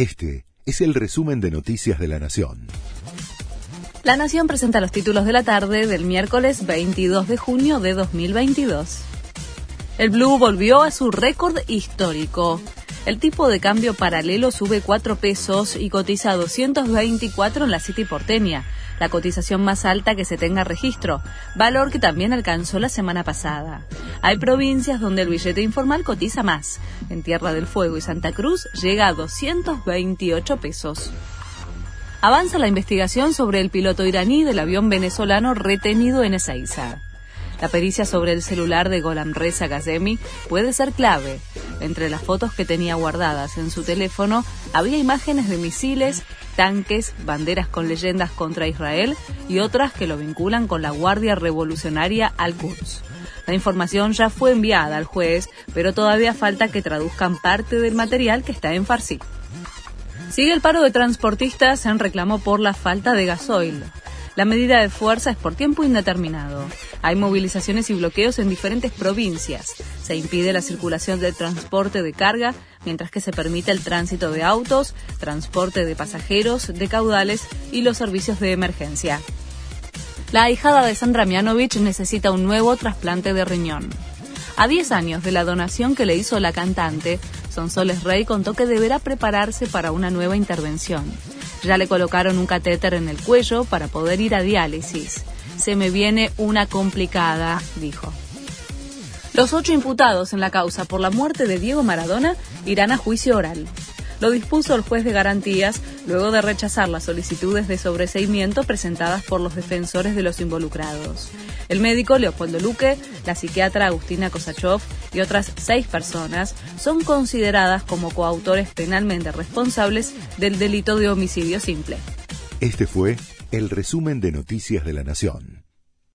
Este es el resumen de Noticias de la Nación. La Nación presenta los títulos de la tarde del miércoles 22 de junio de 2022. El Blue volvió a su récord histórico. El tipo de cambio paralelo sube 4 pesos y cotiza 224 en la City porteña, la cotización más alta que se tenga registro, valor que también alcanzó la semana pasada. Hay provincias donde el billete informal cotiza más. En Tierra del Fuego y Santa Cruz llega a 228 pesos. Avanza la investigación sobre el piloto iraní del avión venezolano retenido en Ezeiza. La pericia sobre el celular de Golam Reza Gazemi puede ser clave. Entre las fotos que tenía guardadas en su teléfono había imágenes de misiles, tanques, banderas con leyendas contra Israel y otras que lo vinculan con la Guardia Revolucionaria Al-Quds. La información ya fue enviada al juez, pero todavía falta que traduzcan parte del material que está en farsi. Sigue el paro de transportistas en reclamo por la falta de gasoil. La medida de fuerza es por tiempo indeterminado. Hay movilizaciones y bloqueos en diferentes provincias. Se impide la circulación de transporte de carga, mientras que se permite el tránsito de autos, transporte de pasajeros, de caudales y los servicios de emergencia. La ahijada de Sandra Mianovich necesita un nuevo trasplante de riñón. A 10 años de la donación que le hizo la cantante, Sonsoles Rey contó que deberá prepararse para una nueva intervención. Ya le colocaron un catéter en el cuello para poder ir a diálisis. Se me viene una complicada, dijo. Los ocho imputados en la causa por la muerte de Diego Maradona irán a juicio oral. Lo dispuso el juez de garantías luego de rechazar las solicitudes de sobreseimiento presentadas por los defensores de los involucrados. El médico Leopoldo Luque, la psiquiatra Agustina Kosachov y otras seis personas son consideradas como coautores penalmente responsables del delito de homicidio simple. Este fue el resumen de Noticias de la Nación.